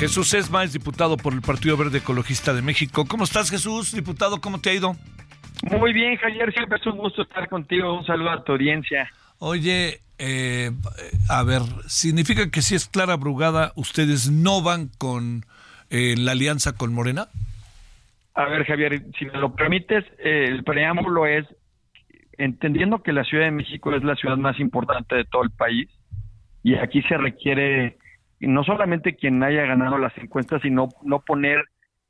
Jesús Esma es diputado por el Partido Verde Ecologista de México. ¿Cómo estás, Jesús, diputado? ¿Cómo te ha ido? Muy bien, Javier, siempre es un gusto estar contigo. Un saludo a tu audiencia. Oye, eh, a ver, ¿significa que si es Clara Brugada, ustedes no van con eh, la alianza con Morena? A ver, Javier, si me lo permites, eh, el preámbulo es, entendiendo que la Ciudad de México es la ciudad más importante de todo el país, y aquí se requiere no solamente quien haya ganado las encuestas, sino no poner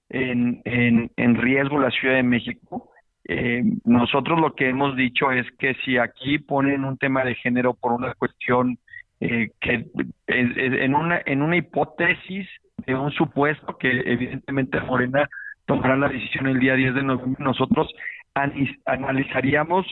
en, en, riesgo la Ciudad de México. Eh, nosotros lo que hemos dicho es que si aquí ponen un tema de género por una cuestión eh, que en una en una hipótesis de un supuesto que evidentemente Morena tomará la decisión el día 10 de noviembre, nosotros analizaríamos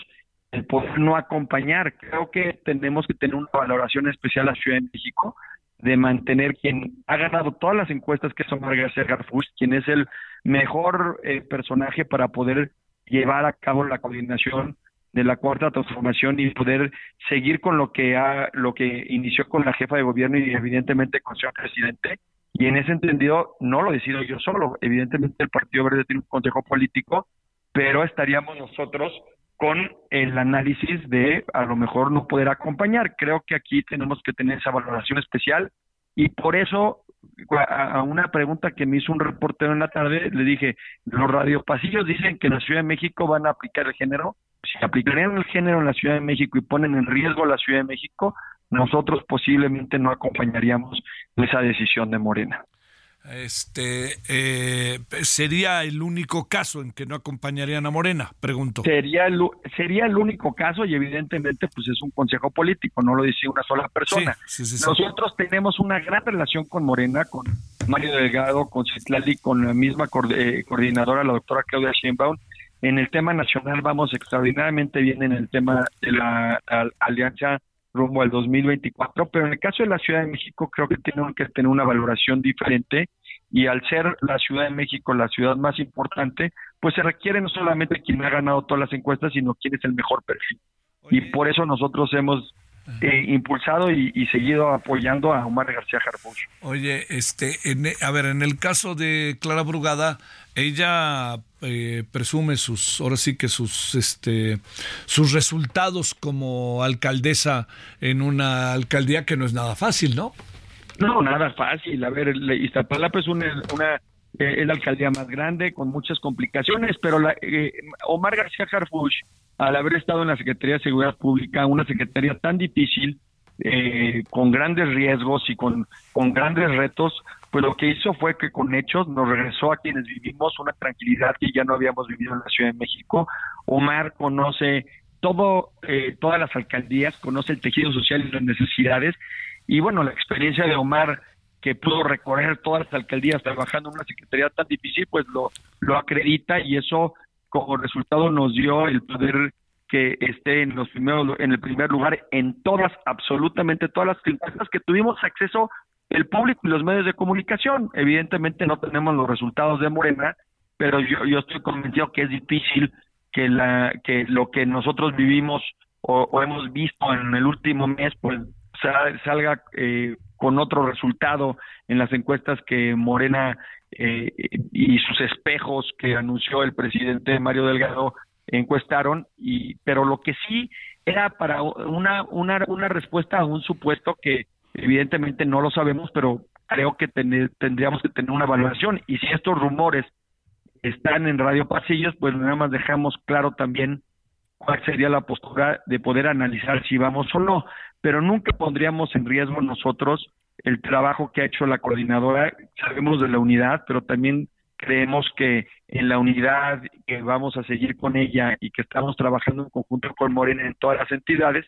el poder no acompañar. Creo que tenemos que tener una valoración especial a Ciudad de México de mantener quien ha ganado todas las encuestas, que es Omar García Garfush, quien es el mejor eh, personaje para poder llevar a cabo la coordinación de la cuarta transformación y poder seguir con lo que ha, lo que inició con la jefa de gobierno y evidentemente con su presidente. Y en ese entendido no lo decido yo solo, evidentemente el Partido Verde tiene un consejo político, pero estaríamos nosotros con el análisis de a lo mejor no poder acompañar. Creo que aquí tenemos que tener esa valoración especial y por eso a una pregunta que me hizo un reportero en la tarde, le dije, los radiopasillos dicen que la Ciudad de México van a aplicar el género. Si aplicarían el género en la Ciudad de México y ponen en riesgo la Ciudad de México, nosotros posiblemente no acompañaríamos esa decisión de Morena. Este eh, sería el único caso en que no acompañarían a Morena, pregunto. Sería el, sería el único caso y evidentemente pues es un consejo político, no lo dice una sola persona. Nosotros tenemos una gran relación con Morena, con Mario Delgado, con Citlali, con la misma eh, coordinadora, la doctora Claudia Sheinbaum. En el tema nacional vamos extraordinariamente bien en el tema de la alianza rumbo al 2024, pero en el caso de la Ciudad de México creo que tenemos que tener una valoración diferente y al ser la Ciudad de México la ciudad más importante, pues se requiere no solamente quien ha ganado todas las encuestas, sino quién es el mejor perfil. Y por eso nosotros hemos eh, impulsado y, seguido apoyando a Omar García Harfuch. Oye, este, a ver, en el caso de Clara Brugada, ella eh, presume sus, ahora sí que sus, este, sus resultados como alcaldesa en una alcaldía que no es nada fácil, ¿no? No, nada fácil. A ver, Iztapalapa es una, una eh, es la alcaldía más grande con muchas complicaciones, pero la, eh, Omar García Harfuch, al haber estado en la Secretaría de Seguridad Pública, una secretaría tan difícil, eh, con grandes riesgos y con, con grandes retos, pues lo que hizo fue que con hechos nos regresó a quienes vivimos una tranquilidad que ya no habíamos vivido en la Ciudad de México. Omar conoce todo, eh, todas las alcaldías, conoce el tejido social y las necesidades. Y bueno, la experiencia de Omar, que pudo recorrer todas las alcaldías trabajando en una secretaría tan difícil, pues lo, lo acredita y eso como resultado nos dio el poder que esté en los primeros en el primer lugar en todas absolutamente todas las encuestas que tuvimos acceso el público y los medios de comunicación. Evidentemente no tenemos los resultados de Morena, pero yo, estoy convencido que es difícil que, la, que lo que nosotros vivimos o, hemos visto en el último mes, pues salga eh, con otro resultado en las encuestas que Morena eh, y sus espejos que anunció el presidente Mario Delgado encuestaron, y, pero lo que sí era para una, una, una respuesta a un supuesto que Evidentemente no lo sabemos, pero creo que tendríamos que tener una evaluación. Y si estos rumores están en Radio Pasillos, pues nada más dejamos claro también cuál sería la postura de poder analizar si vamos o no. Pero nunca pondríamos en riesgo nosotros el trabajo que ha hecho la coordinadora. Sabemos de la unidad, pero también creemos que en la unidad que vamos a seguir con ella y que estamos trabajando en conjunto con Morena en todas las entidades,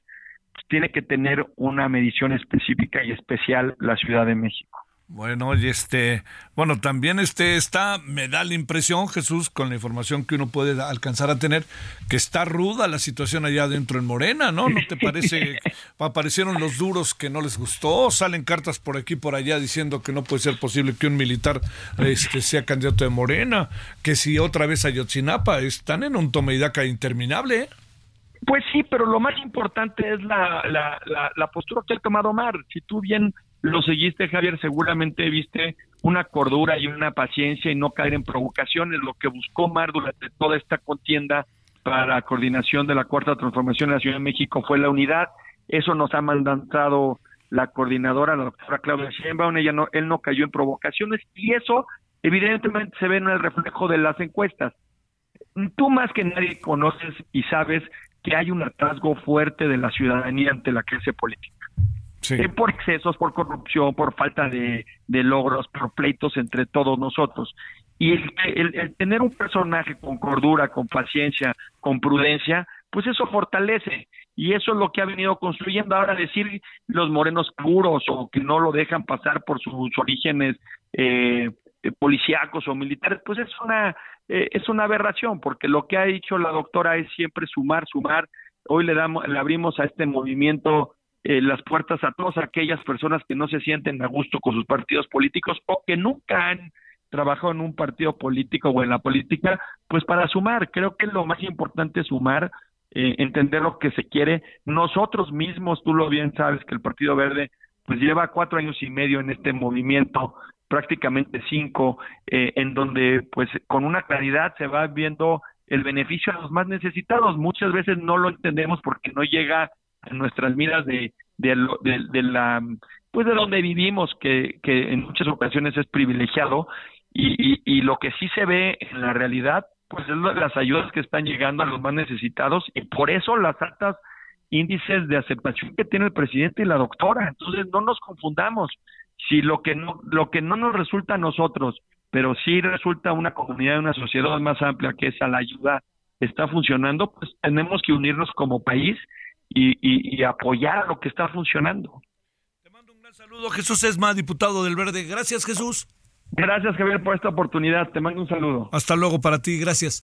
tiene que tener una medición específica y especial la Ciudad de México. Bueno, y este, bueno, también este está, me da la impresión, Jesús, con la información que uno puede alcanzar a tener, que está ruda la situación allá dentro en Morena, ¿no? ¿No te parece? Aparecieron los duros que no les gustó, salen cartas por aquí por allá diciendo que no puede ser posible que un militar este, sea candidato de Morena, que si otra vez Ayotzinapa, están en un y daca interminable, ¿eh? Pues sí, pero lo más importante es la, la, la, la postura que ha tomado Mar. Si tú bien lo seguiste, Javier, seguramente viste una cordura y una paciencia y no caer en provocaciones, lo que buscó Mar durante toda esta contienda para coordinación de la Cuarta Transformación de la Ciudad de México fue la unidad. Eso nos ha mandado la coordinadora, la doctora Claudia Sheinbaum, ella no, él no cayó en provocaciones y eso evidentemente se ve en el reflejo de las encuestas. Tú más que nadie conoces y sabes que hay un atrasgo fuerte de la ciudadanía ante la clase política. Eh, por excesos, por corrupción, por falta de, logros, por pleitos entre todos nosotros. Y el, tener un personaje con cordura, con paciencia, con prudencia, pues eso fortalece. Y eso es lo que ha venido construyendo. Ahora decir los morenos puros o que no lo dejan pasar por sus orígenes eh, policíacos o militares, pues es una, eh, es una aberración, porque lo que ha dicho la doctora es siempre sumar, sumar. Hoy le, damos, le abrimos a este movimiento eh, las puertas a todas aquellas personas que no se sienten a gusto con sus partidos políticos o que nunca han trabajado en un partido político o en la política, pues para sumar, creo que lo más importante es sumar, eh, entender lo que se quiere. Nosotros mismos, tú lo bien sabes que el Partido Verde pues lleva cuatro años y medio en este movimiento, prácticamente cinco, eh, en donde pues con una claridad se va viendo el beneficio a los más necesitados. Muchas veces no lo entendemos porque no llega en nuestras miras de, de, la pues de donde vivimos que, que en muchas ocasiones es privilegiado y, y, lo que sí se ve en la realidad pues es las ayudas que están llegando a los más necesitados y por eso las altas índices de aceptación que tiene el presidente y la doctora. Entonces no nos confundamos. Si lo que no lo que no nos resulta a nosotros pero sí resulta una comunidad una sociedad más amplia que esa la ayuda está funcionando pues tenemos que unirnos como país y, apoyar lo que está funcionando. Te mando un gran saludo, Jesús Esma, diputado del Verde. Gracias, Jesús. Gracias, Javier, por esta oportunidad. Te mando un saludo. Hasta luego para ti, gracias.